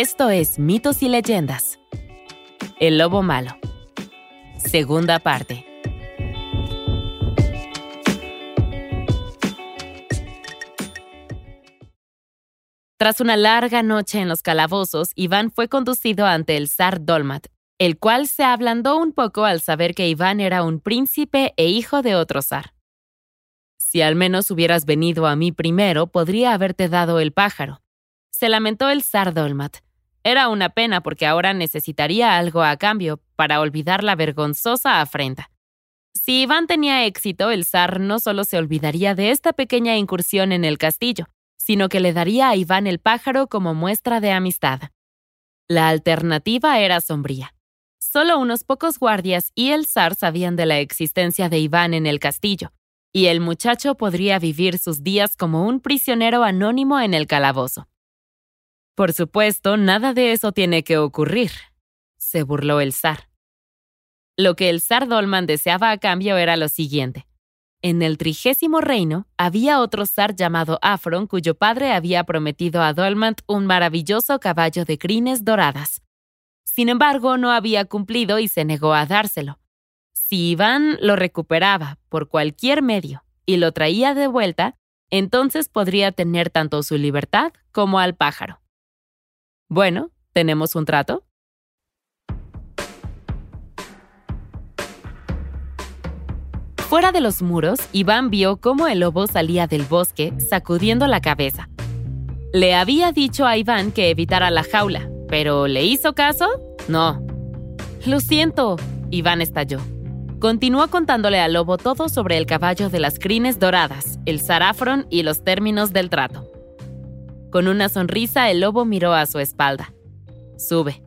Esto es Mitos y Leyendas. El Lobo Malo. Segunda parte. Tras una larga noche en los calabozos, Iván fue conducido ante el zar Dolmat, el cual se ablandó un poco al saber que Iván era un príncipe e hijo de otro zar. Si al menos hubieras venido a mí primero, podría haberte dado el pájaro. Se lamentó el zar Dolmat. Era una pena porque ahora necesitaría algo a cambio para olvidar la vergonzosa afrenta. Si Iván tenía éxito, el zar no solo se olvidaría de esta pequeña incursión en el castillo, sino que le daría a Iván el pájaro como muestra de amistad. La alternativa era sombría. Solo unos pocos guardias y el zar sabían de la existencia de Iván en el castillo, y el muchacho podría vivir sus días como un prisionero anónimo en el calabozo. Por supuesto, nada de eso tiene que ocurrir, se burló el zar. Lo que el zar Dolman deseaba a cambio era lo siguiente. En el trigésimo reino había otro zar llamado Afron cuyo padre había prometido a Dolmant un maravilloso caballo de crines doradas. Sin embargo, no había cumplido y se negó a dárselo. Si Iván lo recuperaba por cualquier medio y lo traía de vuelta, entonces podría tener tanto su libertad como al pájaro. Bueno, ¿tenemos un trato? Fuera de los muros, Iván vio cómo el lobo salía del bosque sacudiendo la cabeza. Le había dicho a Iván que evitara la jaula, pero ¿le hizo caso? No. Lo siento, Iván estalló. Continuó contándole al lobo todo sobre el caballo de las crines doradas, el zarafrón y los términos del trato. Con una sonrisa, el lobo miró a su espalda. Sube.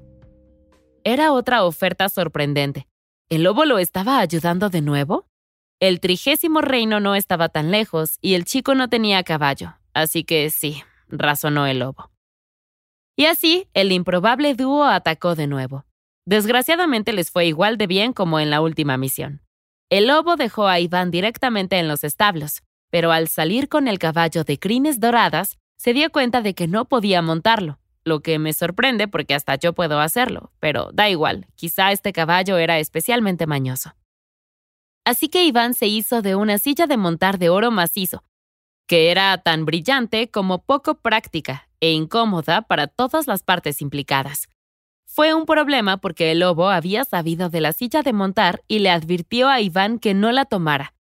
Era otra oferta sorprendente. ¿El lobo lo estaba ayudando de nuevo? El trigésimo reino no estaba tan lejos y el chico no tenía caballo, así que sí, razonó el lobo. Y así, el improbable dúo atacó de nuevo. Desgraciadamente les fue igual de bien como en la última misión. El lobo dejó a Iván directamente en los establos, pero al salir con el caballo de crines doradas, se dio cuenta de que no podía montarlo, lo que me sorprende porque hasta yo puedo hacerlo, pero da igual, quizá este caballo era especialmente mañoso. Así que Iván se hizo de una silla de montar de oro macizo, que era tan brillante como poco práctica e incómoda para todas las partes implicadas. Fue un problema porque el lobo había sabido de la silla de montar y le advirtió a Iván que no la tomara.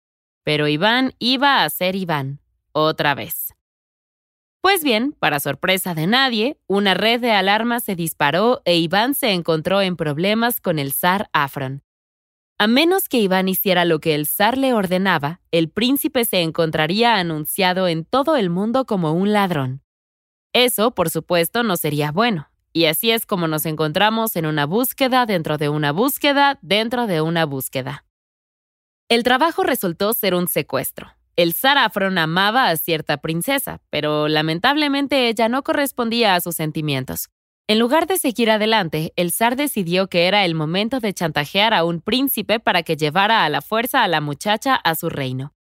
Pero Iván iba a ser Iván, otra vez. Pues bien, para sorpresa de nadie, una red de alarmas se disparó e Iván se encontró en problemas con el zar Afron. A menos que Iván hiciera lo que el zar le ordenaba, el príncipe se encontraría anunciado en todo el mundo como un ladrón. Eso, por supuesto, no sería bueno, y así es como nos encontramos en una búsqueda dentro de una búsqueda dentro de una búsqueda. El trabajo resultó ser un secuestro. El zar Afron amaba a cierta princesa, pero lamentablemente ella no correspondía a sus sentimientos. En lugar de seguir adelante, el zar decidió que era el momento de chantajear a un príncipe para que llevara a la fuerza a la muchacha a su reino.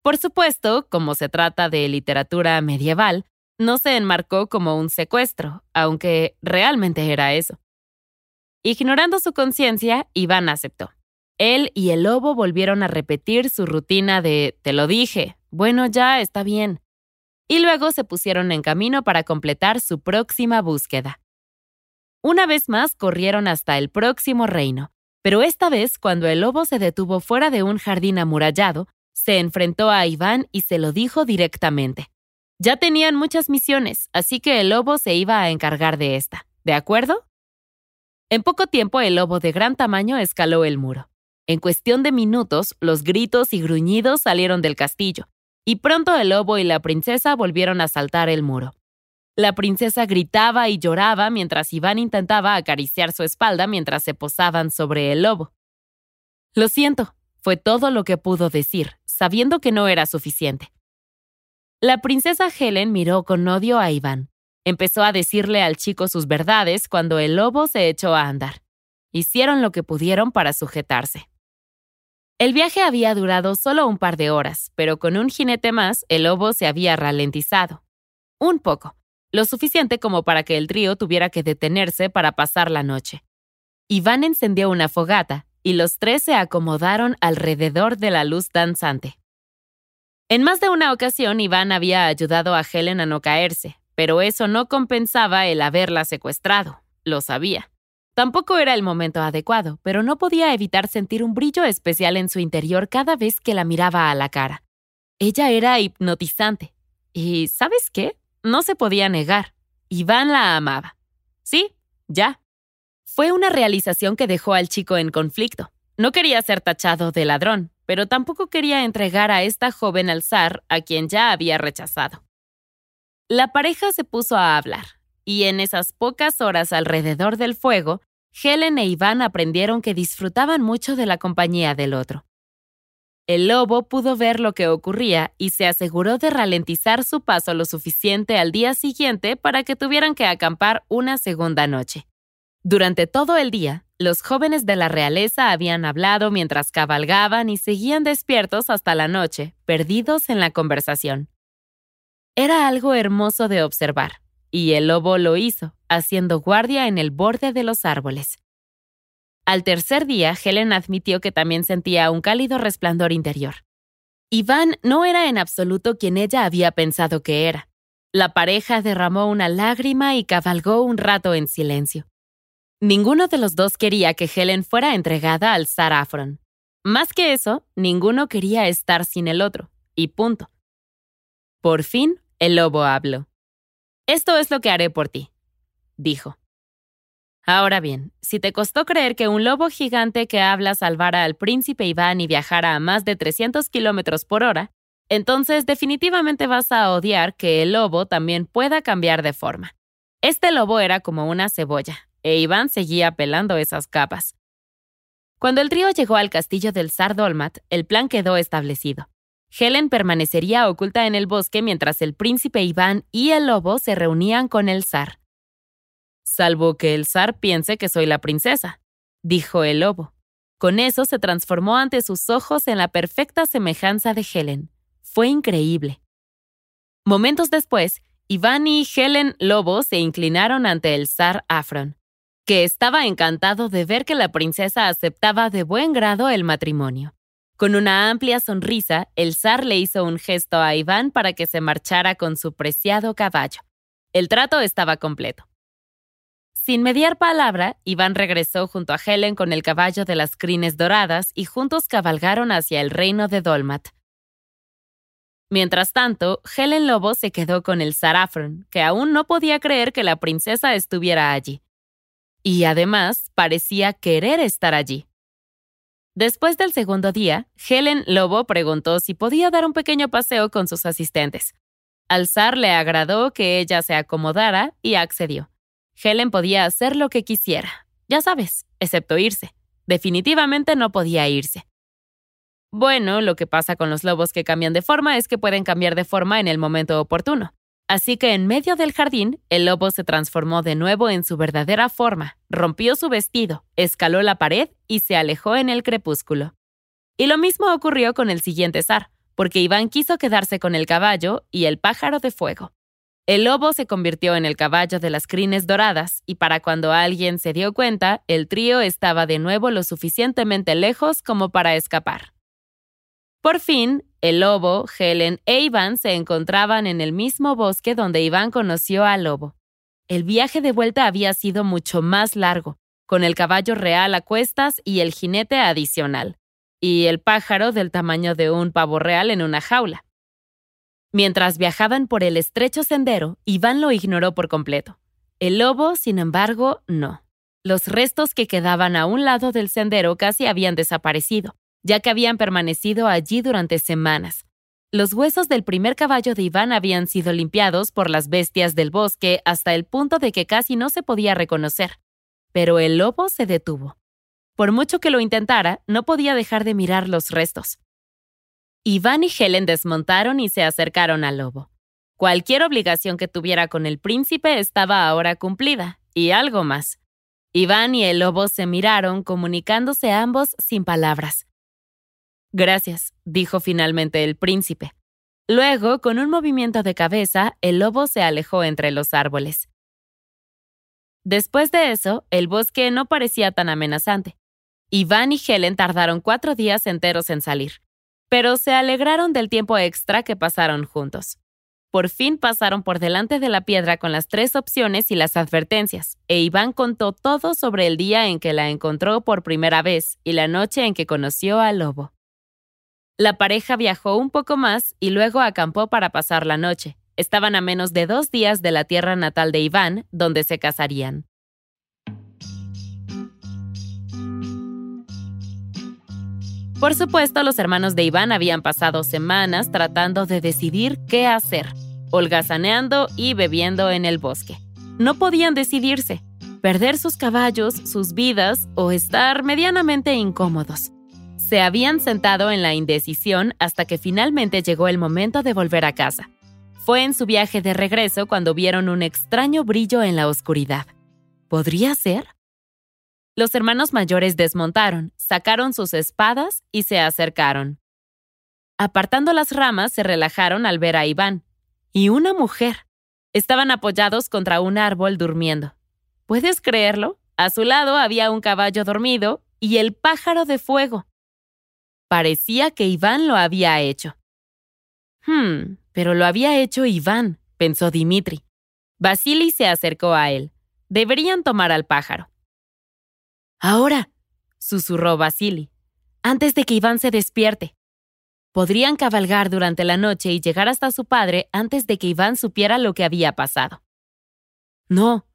Por supuesto, como se trata de literatura medieval, no se enmarcó como un secuestro, aunque realmente era eso. Ignorando su conciencia, Iván aceptó. Él y el lobo volvieron a repetir su rutina de te lo dije, bueno ya está bien. Y luego se pusieron en camino para completar su próxima búsqueda. Una vez más corrieron hasta el próximo reino, pero esta vez cuando el lobo se detuvo fuera de un jardín amurallado, se enfrentó a Iván y se lo dijo directamente. Ya tenían muchas misiones, así que el lobo se iba a encargar de esta. ¿De acuerdo? En poco tiempo el lobo de gran tamaño escaló el muro. En cuestión de minutos, los gritos y gruñidos salieron del castillo, y pronto el lobo y la princesa volvieron a saltar el muro. La princesa gritaba y lloraba mientras Iván intentaba acariciar su espalda mientras se posaban sobre el lobo. Lo siento, fue todo lo que pudo decir, sabiendo que no era suficiente. La princesa Helen miró con odio a Iván. Empezó a decirle al chico sus verdades cuando el lobo se echó a andar. Hicieron lo que pudieron para sujetarse. El viaje había durado solo un par de horas, pero con un jinete más, el lobo se había ralentizado. Un poco, lo suficiente como para que el trío tuviera que detenerse para pasar la noche. Iván encendió una fogata y los tres se acomodaron alrededor de la luz danzante. En más de una ocasión, Iván había ayudado a Helen a no caerse, pero eso no compensaba el haberla secuestrado, lo sabía. Tampoco era el momento adecuado, pero no podía evitar sentir un brillo especial en su interior cada vez que la miraba a la cara. Ella era hipnotizante. Y, ¿sabes qué? No se podía negar. Iván la amaba. Sí, ya. Fue una realización que dejó al chico en conflicto. No quería ser tachado de ladrón, pero tampoco quería entregar a esta joven al zar a quien ya había rechazado. La pareja se puso a hablar, y en esas pocas horas alrededor del fuego, Helen e Iván aprendieron que disfrutaban mucho de la compañía del otro. El lobo pudo ver lo que ocurría y se aseguró de ralentizar su paso lo suficiente al día siguiente para que tuvieran que acampar una segunda noche. Durante todo el día, los jóvenes de la realeza habían hablado mientras cabalgaban y seguían despiertos hasta la noche, perdidos en la conversación. Era algo hermoso de observar, y el lobo lo hizo, haciendo guardia en el borde de los árboles. Al tercer día, Helen admitió que también sentía un cálido resplandor interior. Iván no era en absoluto quien ella había pensado que era. La pareja derramó una lágrima y cabalgó un rato en silencio. Ninguno de los dos quería que Helen fuera entregada al Afron. Más que eso, ninguno quería estar sin el otro, y punto. Por fin, el lobo habló. Esto es lo que haré por ti, dijo. Ahora bien, si te costó creer que un lobo gigante que habla salvara al príncipe Iván y viajara a más de 300 kilómetros por hora, entonces definitivamente vas a odiar que el lobo también pueda cambiar de forma. Este lobo era como una cebolla, e Iván seguía pelando esas capas. Cuando el trío llegó al castillo del zar Dolmat, el plan quedó establecido. Helen permanecería oculta en el bosque mientras el príncipe Iván y el lobo se reunían con el zar. Salvo que el zar piense que soy la princesa, dijo el lobo. Con eso se transformó ante sus ojos en la perfecta semejanza de Helen. Fue increíble. Momentos después, Iván y Helen Lobo se inclinaron ante el zar Afron, que estaba encantado de ver que la princesa aceptaba de buen grado el matrimonio. Con una amplia sonrisa, el zar le hizo un gesto a Iván para que se marchara con su preciado caballo. El trato estaba completo. Sin mediar palabra, Iván regresó junto a Helen con el caballo de las crines doradas y juntos cabalgaron hacia el reino de Dolmat. Mientras tanto, Helen Lobo se quedó con el Afron, que aún no podía creer que la princesa estuviera allí. Y además parecía querer estar allí. Después del segundo día, Helen Lobo preguntó si podía dar un pequeño paseo con sus asistentes. Al zar le agradó que ella se acomodara y accedió. Helen podía hacer lo que quisiera, ya sabes, excepto irse. Definitivamente no podía irse. Bueno, lo que pasa con los lobos que cambian de forma es que pueden cambiar de forma en el momento oportuno. Así que en medio del jardín, el lobo se transformó de nuevo en su verdadera forma, rompió su vestido, escaló la pared y se alejó en el crepúsculo. Y lo mismo ocurrió con el siguiente zar, porque Iván quiso quedarse con el caballo y el pájaro de fuego. El lobo se convirtió en el caballo de las crines doradas, y para cuando alguien se dio cuenta, el trío estaba de nuevo lo suficientemente lejos como para escapar. Por fin, el lobo, Helen e Iván se encontraban en el mismo bosque donde Iván conoció al lobo. El viaje de vuelta había sido mucho más largo, con el caballo real a cuestas y el jinete adicional, y el pájaro del tamaño de un pavo real en una jaula. Mientras viajaban por el estrecho sendero, Iván lo ignoró por completo. El lobo, sin embargo, no. Los restos que quedaban a un lado del sendero casi habían desaparecido, ya que habían permanecido allí durante semanas. Los huesos del primer caballo de Iván habían sido limpiados por las bestias del bosque hasta el punto de que casi no se podía reconocer. Pero el lobo se detuvo. Por mucho que lo intentara, no podía dejar de mirar los restos. Iván y Helen desmontaron y se acercaron al lobo. Cualquier obligación que tuviera con el príncipe estaba ahora cumplida, y algo más. Iván y el lobo se miraron, comunicándose ambos sin palabras. Gracias, dijo finalmente el príncipe. Luego, con un movimiento de cabeza, el lobo se alejó entre los árboles. Después de eso, el bosque no parecía tan amenazante. Iván y Helen tardaron cuatro días enteros en salir, pero se alegraron del tiempo extra que pasaron juntos. Por fin pasaron por delante de la piedra con las tres opciones y las advertencias, e Iván contó todo sobre el día en que la encontró por primera vez y la noche en que conoció al lobo. La pareja viajó un poco más y luego acampó para pasar la noche, Estaban a menos de dos días de la tierra natal de Iván, donde se casarían. Por supuesto, los hermanos de Iván habían pasado semanas tratando de decidir qué hacer, holgazaneando y bebiendo en el bosque. No podían decidirse, perder sus caballos, sus vidas o estar medianamente incómodos. Se habían sentado en la indecisión hasta que finalmente llegó el momento de volver a casa. Fue en su viaje de regreso cuando vieron un extraño brillo en la oscuridad. ¿Podría ser? Los hermanos mayores desmontaron, sacaron sus espadas y se acercaron. Apartando las ramas, se relajaron al ver a Iván. Y una mujer. Estaban apoyados contra un árbol durmiendo. ¿Puedes creerlo? A su lado había un caballo dormido y el pájaro de fuego. Parecía que Iván lo había hecho. Hmm, pero lo había hecho Iván, pensó Dimitri. Vasily se acercó a él. Deberían tomar al pájaro. Ahora, susurró Vasily, antes de que Iván se despierte. Podrían cabalgar durante la noche y llegar hasta su padre antes de que Iván supiera lo que había pasado. No,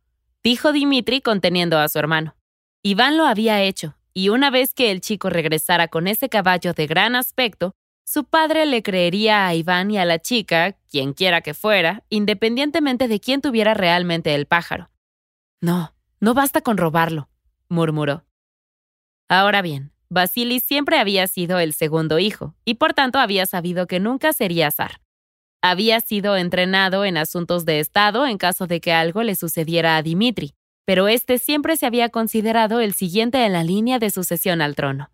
dijo Dimitri conteniendo a su hermano. Iván lo había hecho, y una vez que el chico regresara con ese caballo de gran aspecto, su padre le creería a Iván y a la chica, quien quiera que fuera, independientemente de quién tuviera realmente el pájaro. No, no basta con robarlo, murmuró. Ahora bien, Vasily siempre había sido el segundo hijo, y por tanto había sabido que nunca sería zar. Había sido entrenado en asuntos de Estado en caso de que algo le sucediera a Dimitri, pero este siempre se había considerado el siguiente en la línea de sucesión al trono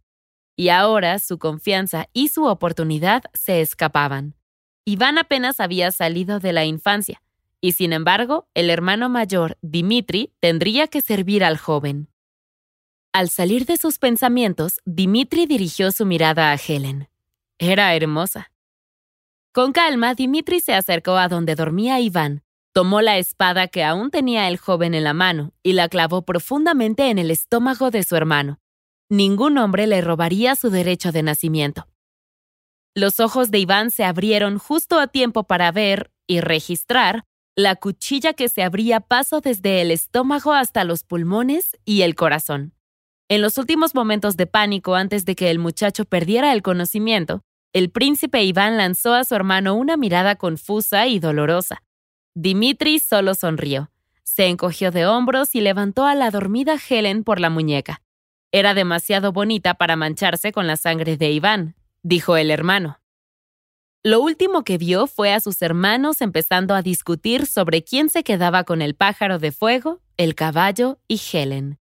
y ahora su confianza y su oportunidad se escapaban. Iván apenas había salido de la infancia, y sin embargo, el hermano mayor, Dimitri, tendría que servir al joven. Al salir de sus pensamientos, Dimitri dirigió su mirada a Helen. Era hermosa. Con calma, Dimitri se acercó a donde dormía Iván, tomó la espada que aún tenía el joven en la mano y la clavó profundamente en el estómago de su hermano, ningún hombre le robaría su derecho de nacimiento. Los ojos de Iván se abrieron justo a tiempo para ver y registrar la cuchilla que se abría paso desde el estómago hasta los pulmones y el corazón. En los últimos momentos de pánico antes de que el muchacho perdiera el conocimiento, el príncipe Iván lanzó a su hermano una mirada confusa y dolorosa. Dimitri solo sonrió, se encogió de hombros y levantó a la dormida Helen por la muñeca. Era demasiado bonita para mancharse con la sangre de Iván, dijo el hermano. Lo último que vio fue a sus hermanos empezando a discutir sobre quién se quedaba con el pájaro de fuego, el caballo y Helen.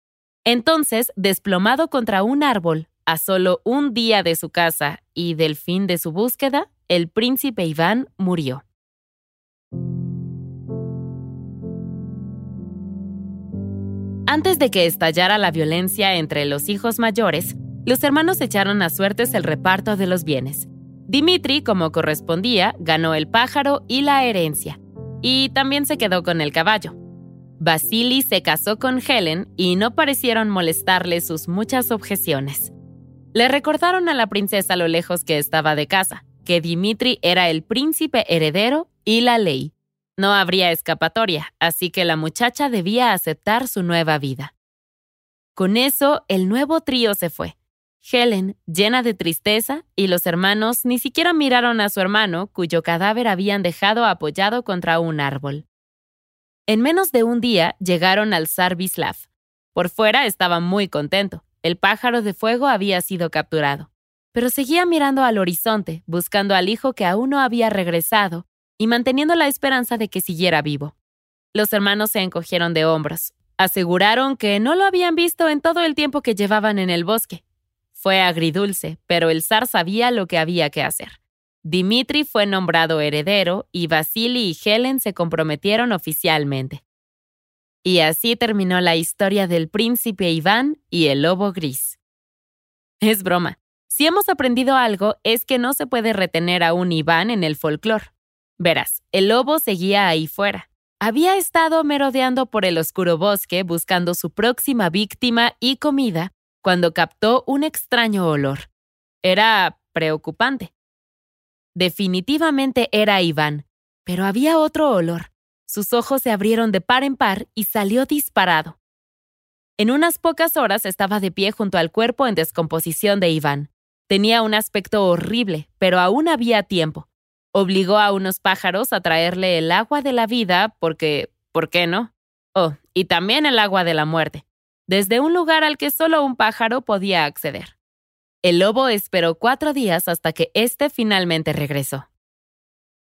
Entonces, desplomado contra un árbol, a solo un día de su casa y del fin de su búsqueda, el príncipe Iván murió. Antes de que estallara la violencia entre los hijos mayores, los hermanos echaron a suertes el reparto de los bienes. Dimitri, como correspondía, ganó el pájaro y la herencia, y también se quedó con el caballo. Vasily se casó con Helen y no parecieron molestarle sus muchas objeciones. Le recordaron a la princesa lo lejos que estaba de casa, que Dimitri era el príncipe heredero y la ley, no habría escapatoria, así que la muchacha debía aceptar su nueva vida. Con eso, el nuevo trío se fue. Helen, llena de tristeza, y los hermanos ni siquiera miraron a su hermano, cuyo cadáver habían dejado apoyado contra un árbol. En menos de un día llegaron al Sarvislav. Por fuera estaba muy contento. El pájaro de fuego había sido capturado. Pero seguía mirando al horizonte, buscando al hijo que aún no había regresado y manteniendo la esperanza de que siguiera vivo. Los hermanos se encogieron de hombros. Aseguraron que no lo habían visto en todo el tiempo que llevaban en el bosque. Fue agridulce, pero el zar sabía lo que había que hacer. Dimitri fue nombrado heredero y Vasily y Helen se comprometieron oficialmente. Y así terminó la historia del príncipe Iván y el lobo gris. Es broma. Si hemos aprendido algo es que no se puede retener a un Iván en el folclore. Verás, el lobo seguía ahí fuera. Había estado merodeando por el oscuro bosque buscando su próxima víctima y comida cuando captó un extraño olor. Era preocupante. Definitivamente era Iván, pero había otro olor. Sus ojos se abrieron de par en par y salió disparado. En unas pocas horas estaba de pie junto al cuerpo en descomposición de Iván. Tenía un aspecto horrible, pero aún había tiempo. Obligó a unos pájaros a traerle el agua de la vida porque, ¿por qué no? Oh, y también el agua de la muerte, desde un lugar al que solo un pájaro podía acceder. El lobo esperó cuatro días hasta que éste finalmente regresó.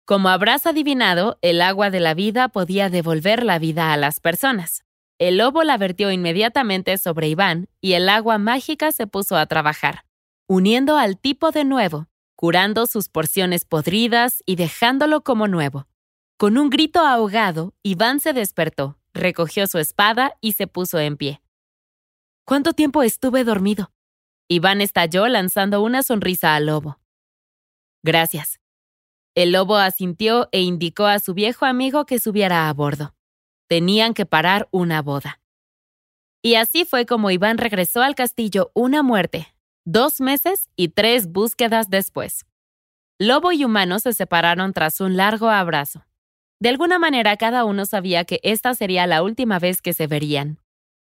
Como habrás adivinado, el agua de la vida podía devolver la vida a las personas. El lobo la vertió inmediatamente sobre Iván y el agua mágica se puso a trabajar, uniendo al tipo de nuevo, curando sus porciones podridas y dejándolo como nuevo. Con un grito ahogado, Iván se despertó, recogió su espada y se puso en pie. ¿Cuánto tiempo estuve dormido? Iván estalló lanzando una sonrisa al lobo. Gracias. El lobo asintió e indicó a su viejo amigo que subiera a bordo. Tenían que parar una boda. Y así fue como Iván regresó al castillo una muerte, dos meses y tres búsquedas después. Lobo y humano se separaron tras un largo abrazo. De alguna manera cada uno sabía que esta sería la última vez que se verían.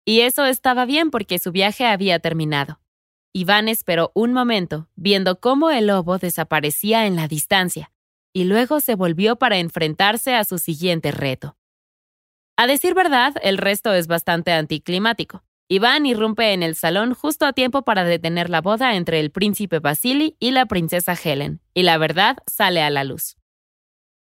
Y eso estaba bien porque su viaje había terminado. Iván esperó un momento, viendo cómo el lobo desaparecía en la distancia, y luego se volvió para enfrentarse a su siguiente reto. A decir verdad, el resto es bastante anticlimático. Iván irrumpe en el salón justo a tiempo para detener la boda entre el príncipe Vasily y la princesa Helen, y la verdad sale a la luz.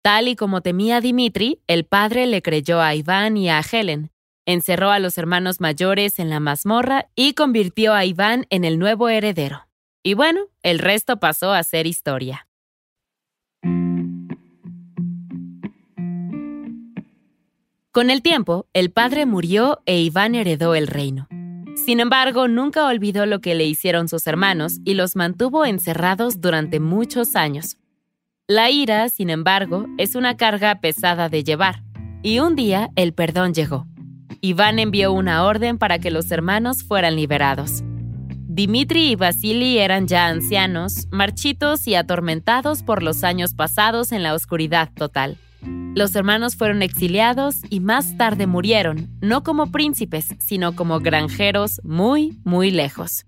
Tal y como temía Dimitri, el padre le creyó a Iván y a Helen, encerró a los hermanos mayores en la mazmorra y convirtió a Iván en el nuevo heredero. Y bueno, el resto pasó a ser historia. Con el tiempo, el padre murió e Iván heredó el reino. Sin embargo, nunca olvidó lo que le hicieron sus hermanos y los mantuvo encerrados durante muchos años. La ira, sin embargo, es una carga pesada de llevar, y un día el perdón llegó. Iván envió una orden para que los hermanos fueran liberados. Dimitri y Vasily eran ya ancianos, marchitos y atormentados por los años pasados en la oscuridad total. Los hermanos fueron exiliados y más tarde murieron, no como príncipes, sino como granjeros muy, muy lejos.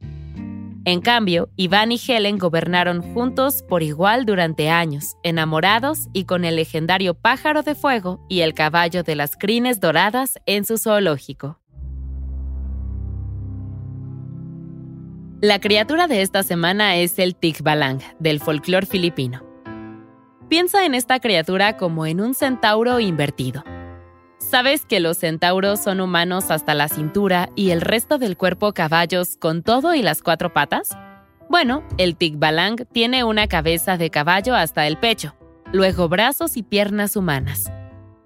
En cambio, Iván y Helen gobernaron juntos por igual durante años, enamorados y con el legendario pájaro de fuego y el caballo de las crines doradas en su zoológico. La criatura de esta semana es el Tikbalang, del folclore filipino. Piensa en esta criatura como en un centauro invertido. ¿Sabes que los centauros son humanos hasta la cintura y el resto del cuerpo caballos con todo y las cuatro patas? Bueno, el Tikbalang tiene una cabeza de caballo hasta el pecho, luego brazos y piernas humanas.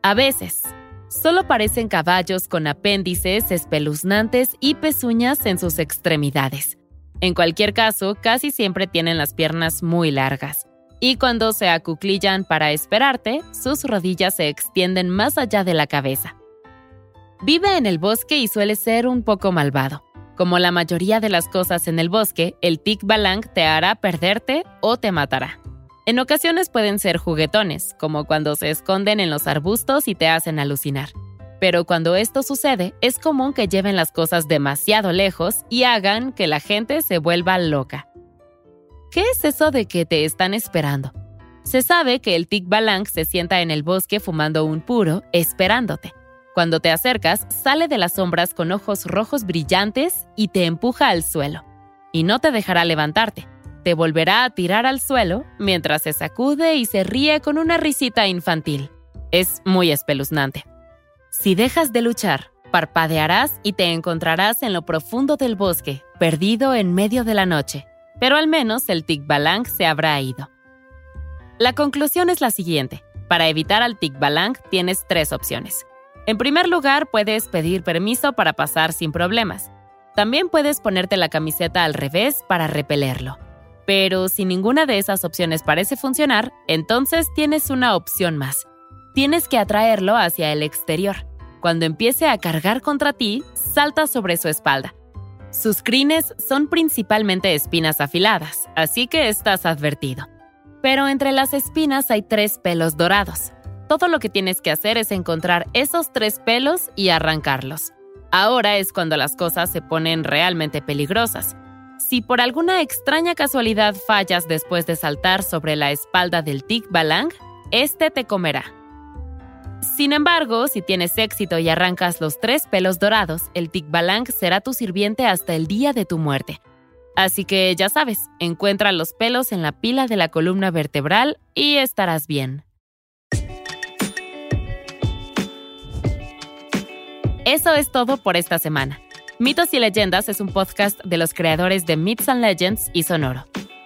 A veces, solo parecen caballos con apéndices espeluznantes y pezuñas en sus extremidades. En cualquier caso, casi siempre tienen las piernas muy largas y cuando se acuclillan para esperarte, sus rodillas se extienden más allá de la cabeza. Vive en el bosque y suele ser un poco malvado. Como la mayoría de las cosas en el bosque, el tic balang te hará perderte o te matará. En ocasiones pueden ser juguetones, como cuando se esconden en los arbustos y te hacen alucinar. Pero cuando esto sucede, es común que lleven las cosas demasiado lejos y hagan que la gente se vuelva loca. ¿Qué es eso de que te están esperando? Se sabe que el tic balang se sienta en el bosque fumando un puro, esperándote. Cuando te acercas, sale de las sombras con ojos rojos brillantes y te empuja al suelo. Y no te dejará levantarte. Te volverá a tirar al suelo mientras se sacude y se ríe con una risita infantil. Es muy espeluznante. Si dejas de luchar, parpadearás y te encontrarás en lo profundo del bosque, perdido en medio de la noche pero al menos el Tikbalang se habrá ido. La conclusión es la siguiente. Para evitar al tikbalang tienes tres opciones. En primer lugar, puedes pedir permiso para pasar sin problemas. También puedes ponerte la camiseta al revés para repelerlo. Pero si ninguna de esas opciones parece funcionar, entonces tienes una opción más. Tienes que atraerlo hacia el exterior. Cuando empiece a cargar contra ti, salta sobre su espalda. Sus crines son principalmente espinas afiladas, así que estás advertido. Pero entre las espinas hay tres pelos dorados. Todo lo que tienes que hacer es encontrar esos tres pelos y arrancarlos. Ahora es cuando las cosas se ponen realmente peligrosas. Si por alguna extraña casualidad fallas después de saltar sobre la espalda del tic balang, este te comerá. Sin embargo, si tienes éxito y arrancas los tres pelos dorados, el tic balang será tu sirviente hasta el día de tu muerte. Así que ya sabes, encuentra los pelos en la pila de la columna vertebral y estarás bien. Eso es todo por esta semana. Mitos y Leyendas es un podcast de los creadores de Myths and Legends y Sonoro.